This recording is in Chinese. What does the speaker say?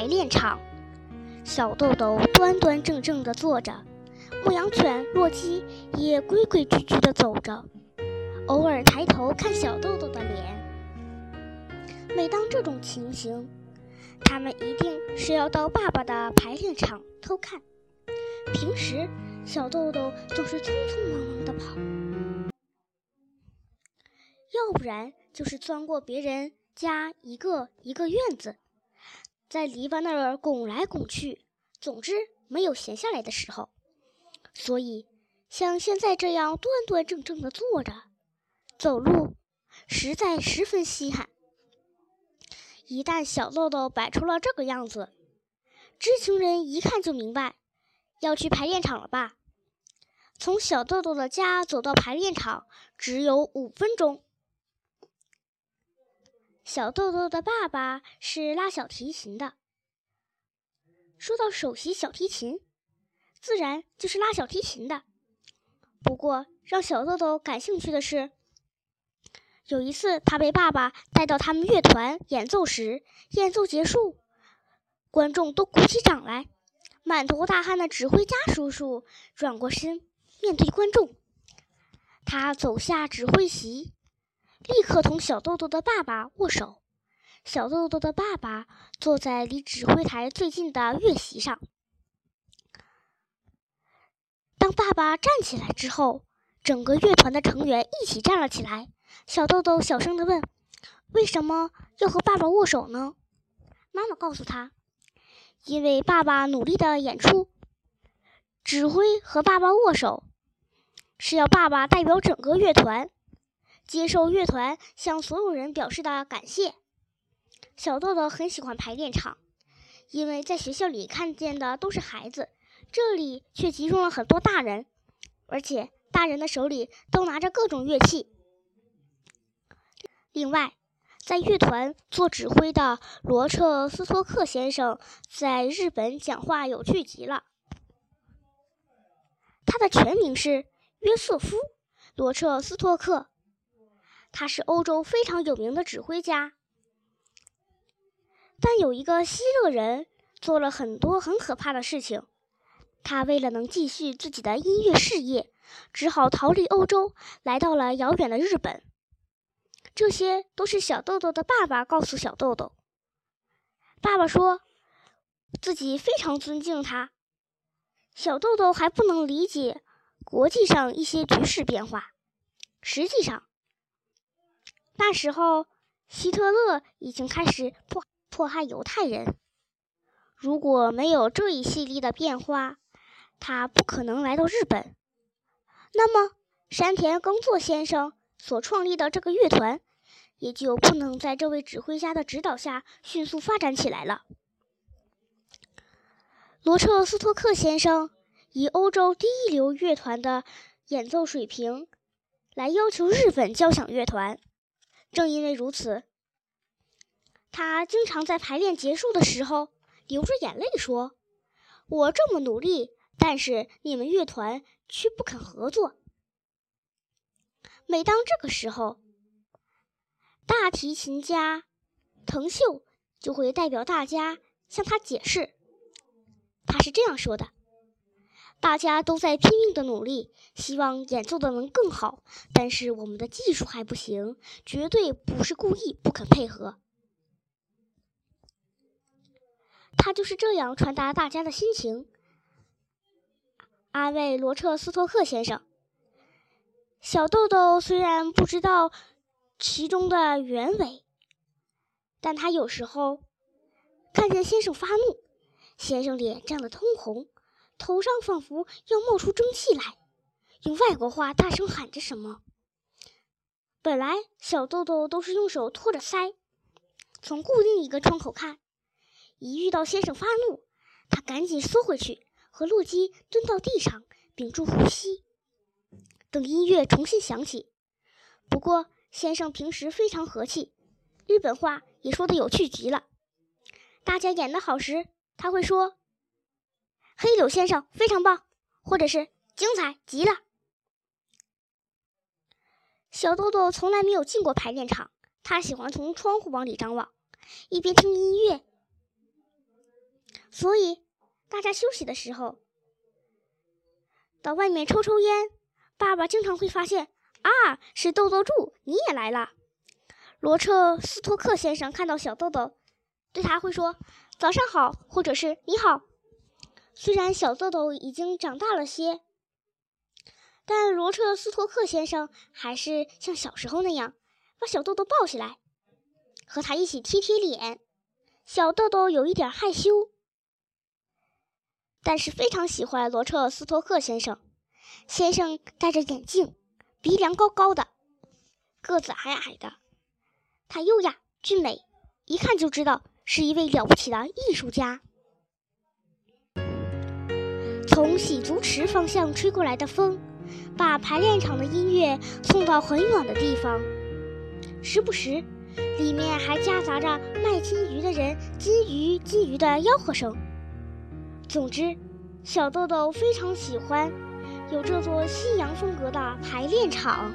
排练场，小豆豆端端正正地坐着，牧羊犬洛基也规规矩矩地走着，偶尔抬头看小豆豆的脸。每当这种情形，他们一定是要到爸爸的排练场偷看。平时，小豆豆总是匆匆忙忙地跑，要不然就是钻过别人家一个一个院子。在篱笆那儿拱来拱去，总之没有闲下来的时候。所以，像现在这样端端正正的坐着、走路，实在十分稀罕。一旦小豆豆摆出了这个样子，知情人一看就明白，要去排练场了吧？从小豆豆的家走到排练场只有五分钟。小豆豆的爸爸是拉小提琴的。说到首席小提琴，自然就是拉小提琴的。不过，让小豆豆感兴趣的是，有一次他被爸爸带到他们乐团演奏时，演奏结束，观众都鼓起掌来，满头大汗的指挥家叔叔转过身面对观众，他走下指挥席。立刻同小豆豆的爸爸握手。小豆豆的爸爸坐在离指挥台最近的乐席上。当爸爸站起来之后，整个乐团的成员一起站了起来。小豆豆小声地问：“为什么要和爸爸握手呢？”妈妈告诉他：“因为爸爸努力的演出，指挥和爸爸握手，是要爸爸代表整个乐团。”接受乐团向所有人表示的感谢。小豆豆很喜欢排练场，因为在学校里看见的都是孩子，这里却集中了很多大人，而且大人的手里都拿着各种乐器。另外，在乐团做指挥的罗彻斯托克先生在日本讲话有趣极了。他的全名是约瑟夫·罗彻斯托克。他是欧洲非常有名的指挥家，但有一个希勒人做了很多很可怕的事情。他为了能继续自己的音乐事业，只好逃离欧洲，来到了遥远的日本。这些都是小豆豆的爸爸告诉小豆豆。爸爸说自己非常尊敬他。小豆豆还不能理解国际上一些局势变化。实际上，那时候，希特勒已经开始迫迫害犹太人。如果没有这一系列的变化，他不可能来到日本。那么，山田耕作先生所创立的这个乐团，也就不能在这位指挥家的指导下迅速发展起来了。罗彻斯托克先生以欧洲第一流乐团的演奏水平，来要求日本交响乐团。正因为如此，他经常在排练结束的时候流着眼泪说：“我这么努力，但是你们乐团却不肯合作。”每当这个时候，大提琴家藤秀就会代表大家向他解释，他是这样说的。大家都在拼命的努力，希望演奏的能更好，但是我们的技术还不行，绝对不是故意不肯配合。他就是这样传达大家的心情，安慰罗彻斯托克先生。小豆豆虽然不知道其中的原委，但他有时候看见先生发怒，先生脸涨得通红。头上仿佛要冒出蒸汽来，用外国话大声喊着什么。本来小豆豆都是用手托着腮，从固定一个窗口看。一遇到先生发怒，他赶紧缩回去，和洛基蹲到地上，屏住呼吸，等音乐重新响起。不过先生平时非常和气，日本话也说得有趣极了。大家演得好时，他会说。黑柳先生非常棒，或者是精彩极了。小豆豆从来没有进过排练场，他喜欢从窗户往里张望，一边听音乐，所以大家休息的时候到外面抽抽烟。爸爸经常会发现啊，是豆豆柱，你也来了。罗彻斯托克先生看到小豆豆，对他会说早上好，或者是你好。虽然小豆豆已经长大了些，但罗彻斯托克先生还是像小时候那样把小豆豆抱起来，和他一起贴贴脸。小豆豆有一点害羞，但是非常喜欢罗彻斯托克先生。先生戴着眼镜，鼻梁高高的，个子矮矮的。他优雅俊美，一看就知道是一位了不起的艺术家。从洗足池方向吹过来的风，把排练场的音乐送到很远的地方。时不时，里面还夹杂着卖金鱼的人“金鱼，金鱼”的吆喝声。总之，小豆豆非常喜欢有这座西洋风格的排练场。